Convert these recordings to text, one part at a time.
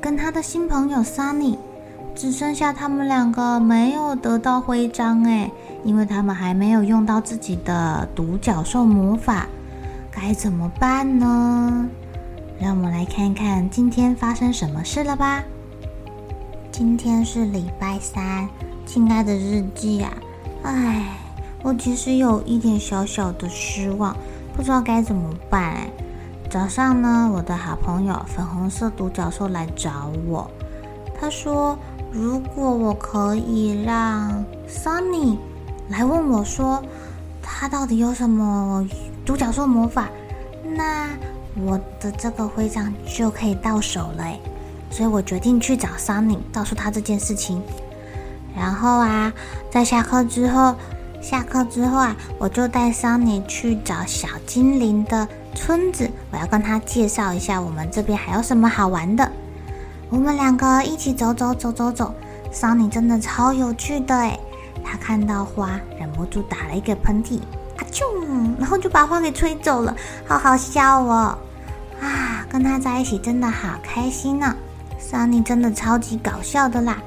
跟他的新朋友 Sunny，只剩下他们两个没有得到徽章诶，因为他们还没有用到自己的独角兽魔法，该怎么办呢？让我们来看看今天发生什么事了吧。今天是礼拜三，亲爱的日记啊，唉。我其实有一点小小的失望，不知道该怎么办哎。早上呢，我的好朋友粉红色独角兽来找我，他说如果我可以让 Sunny 来问我说他到底有什么独角兽魔法，那我的这个徽章就可以到手了哎。所以我决定去找 Sunny，告诉他这件事情。然后啊，在下课之后。下课之后啊，我就带 Sunny 去找小精灵的村子，我要跟他介绍一下我们这边还有什么好玩的。我们两个一起走走走走走，Sunny 真的超有趣的诶，他看到花忍不住打了一个喷嚏，啊啾，然后就把花给吹走了，好好笑哦！啊，跟他在一起真的好开心呢，啊，Sunny 真的超级搞笑的啦！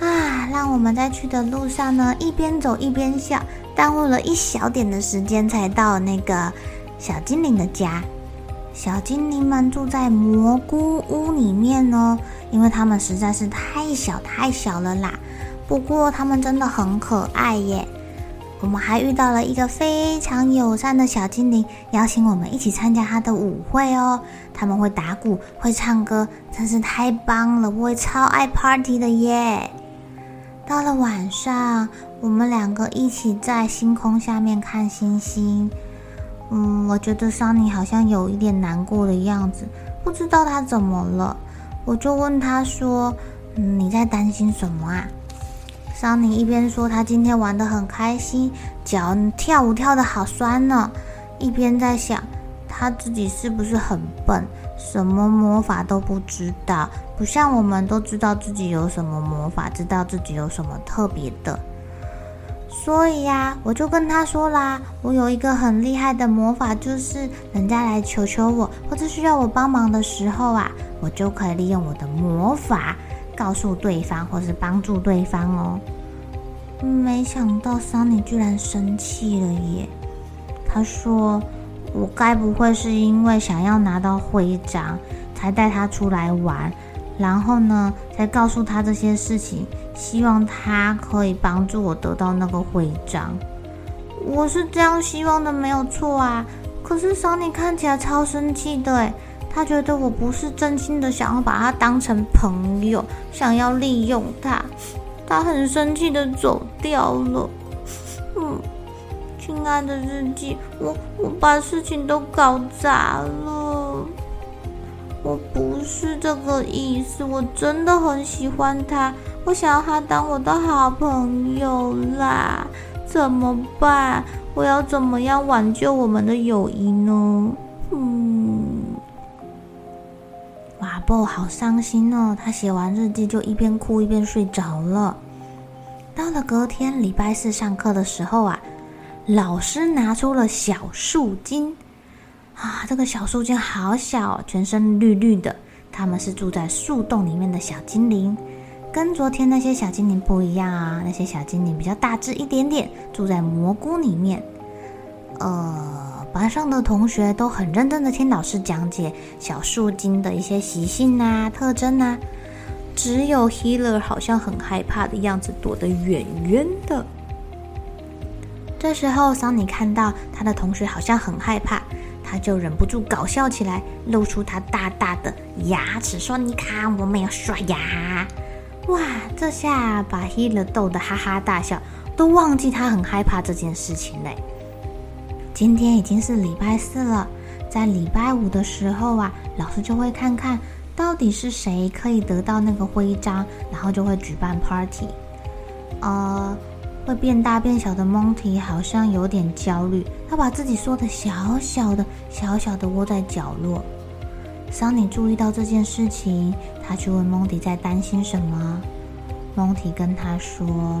啊，让我们在去的路上呢，一边走一边笑。耽误了一小点的时间才到那个小精灵的家。小精灵们住在蘑菇屋里面哦，因为他们实在是太小太小了啦。不过他们真的很可爱耶。我们还遇到了一个非常友善的小精灵，邀请我们一起参加他的舞会哦。他们会打鼓，会唱歌，真是太棒了！我会超爱 party 的耶。到了晚上，我们两个一起在星空下面看星星。嗯，我觉得桑尼好像有一点难过的样子，不知道他怎么了。我就问他说：“嗯，你在担心什么啊桑尼一边说他今天玩得很开心，脚跳舞跳得好酸呢，一边在想他自己是不是很笨。什么魔法都不知道，不像我们都知道自己有什么魔法，知道自己有什么特别的。所以呀，我就跟他说啦，我有一个很厉害的魔法，就是人家来求求我，或者需要我帮忙的时候啊，我就可以利用我的魔法告诉对方，或是帮助对方哦。没想到桑尼居然生气了耶，他说。我该不会是因为想要拿到徽章，才带他出来玩，然后呢，才告诉他这些事情，希望他可以帮助我得到那个徽章。我是这样希望的，没有错啊。可是 Sunny 看起来超生气的，诶，他觉得我不是真心的想要把他当成朋友，想要利用他，他很生气的走掉了。嗯。亲爱的日记，我我把事情都搞砸了，我不是这个意思，我真的很喜欢他，我想要他当我的好朋友啦，怎么办？我要怎么样挽救我们的友谊呢？嗯，哇，Bo 好伤心哦，他写完日记就一边哭一边睡着了。到了隔天礼拜四上课的时候啊。老师拿出了小树精啊，这个小树精好小，全身绿绿的。他们是住在树洞里面的小精灵，跟昨天那些小精灵不一样啊。那些小精灵比较大只一点点，住在蘑菇里面。呃，班上的同学都很认真的听老师讲解小树精的一些习性啊、特征啊。只有 Healer 好像很害怕的样子，躲得远远的。这时候，桑尼看到他的同学好像很害怕，他就忍不住搞笑起来，露出他大大的牙齿，说：“你看，我没有刷牙。”哇，这下把 Hele 逗得哈哈大笑，都忘记他很害怕这件事情嘞。今天已经是礼拜四了，在礼拜五的时候啊，老师就会看看。到底是谁可以得到那个徽章，然后就会举办 party。呃，会变大变小的蒙提好像有点焦虑，他把自己缩得小小的、小小的窝在角落。桑尼注意到这件事情，他去问蒙提在担心什么。蒙提跟他说：“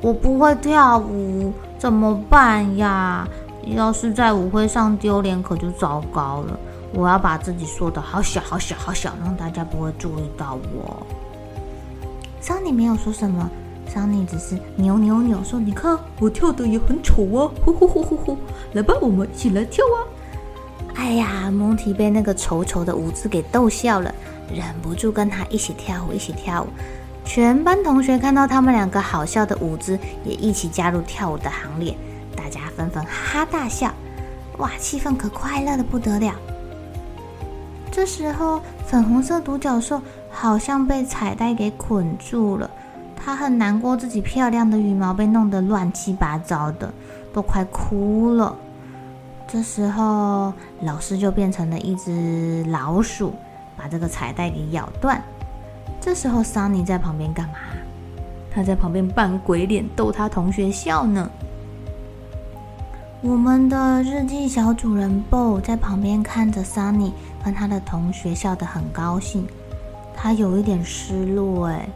我不会跳舞，怎么办呀？要是在舞会上丢脸，可就糟糕了。”我要把自己缩得好小好小好小，让大家不会注意到我。桑尼没有说什么，桑尼只是扭扭扭说：“你看我跳的也很丑啊！”呼呼呼呼呼，来吧，我们一起来跳啊！哎呀，蒙提被那个丑丑的舞姿给逗笑了，忍不住跟他一起跳舞，一起跳舞。全班同学看到他们两个好笑的舞姿，也一起加入跳舞的行列，大家纷纷哈哈大笑。哇，气氛可快乐的不得了。这时候，粉红色独角兽好像被彩带给捆住了，他很难过，自己漂亮的羽毛被弄得乱七八糟的，都快哭了。这时候，老师就变成了一只老鼠，把这个彩带给咬断。这时候，桑尼在旁边干嘛？他在旁边扮鬼脸，逗他同学笑呢。我们的日记小主人 Bo 在旁边看着桑尼。跟他的同学笑得很高兴，他有一点失落哎，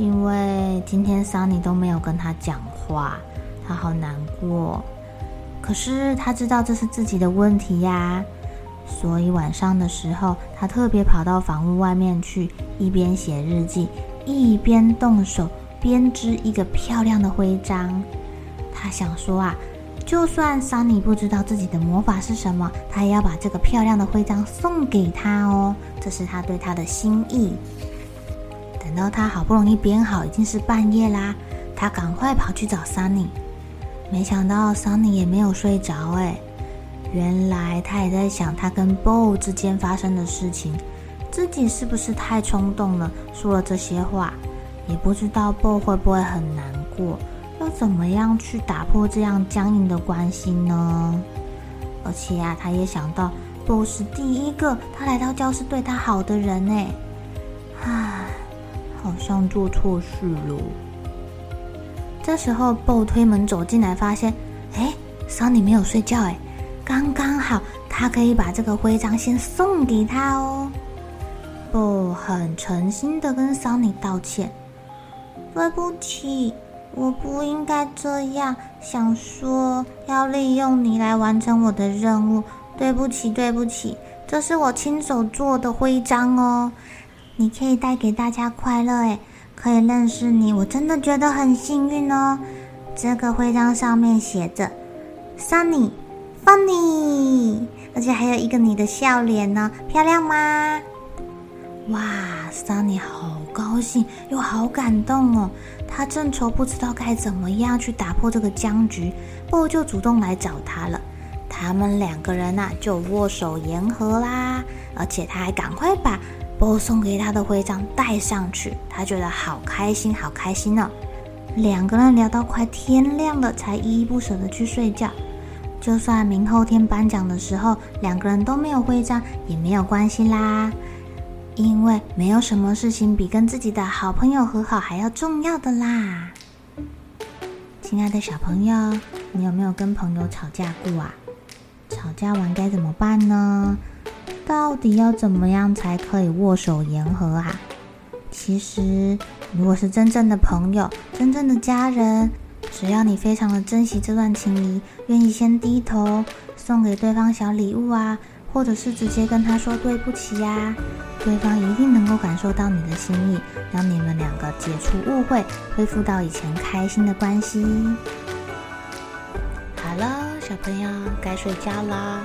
因为今天桑尼都没有跟他讲话，他好难过。可是他知道这是自己的问题呀，所以晚上的时候，他特别跑到房屋外面去，一边写日记，一边动手编织一个漂亮的徽章。他想说啊。就算桑尼不知道自己的魔法是什么，他也要把这个漂亮的徽章送给他哦。这是他对他的心意。等到他好不容易编好，已经是半夜啦。他赶快跑去找桑尼，没想到桑尼也没有睡着哎。原来他也在想他跟 Bo 之间发生的事情，自己是不是太冲动了，说了这些话？也不知道 Bo 会不会很难过。要怎么样去打破这样僵硬的关系呢？而且啊，他也想到 Bo 是第一个他来到教室对他好的人呢。唉，好像做错事了。这时候 b 推门走进来，发现，哎，桑尼没有睡觉，哎，刚刚好，他可以把这个徽章先送给他哦。Bo 很诚心的跟桑尼道歉，对不起。我不应该这样想说，要利用你来完成我的任务。对不起，对不起，这是我亲手做的徽章哦。你可以带给大家快乐，诶，可以认识你，我真的觉得很幸运哦。这个徽章上面写着 “Sunny Funny”，而且还有一个你的笑脸呢，漂亮吗？哇，Sunny 好高兴又好感动哦。他正愁不知道该怎么样去打破这个僵局，Bo 就主动来找他了。他们两个人呐、啊、就握手言和啦，而且他还赶快把 Bo 送给他的徽章带上去，他觉得好开心，好开心呢、哦。两个人聊到快天亮了，才依依不舍地去睡觉。就算明后天颁奖的时候两个人都没有徽章，也没有关系啦。因为没有什么事情比跟自己的好朋友和好还要重要的啦。亲爱的小朋友，你有没有跟朋友吵架过啊？吵架完该怎么办呢？到底要怎么样才可以握手言和啊？其实，如果是真正的朋友、真正的家人，只要你非常的珍惜这段情谊，愿意先低头送给对方小礼物啊。或者是直接跟他说对不起呀，对方一定能够感受到你的心意，让你们两个解除误会，恢复到以前开心的关系。好了，小朋友该睡觉了，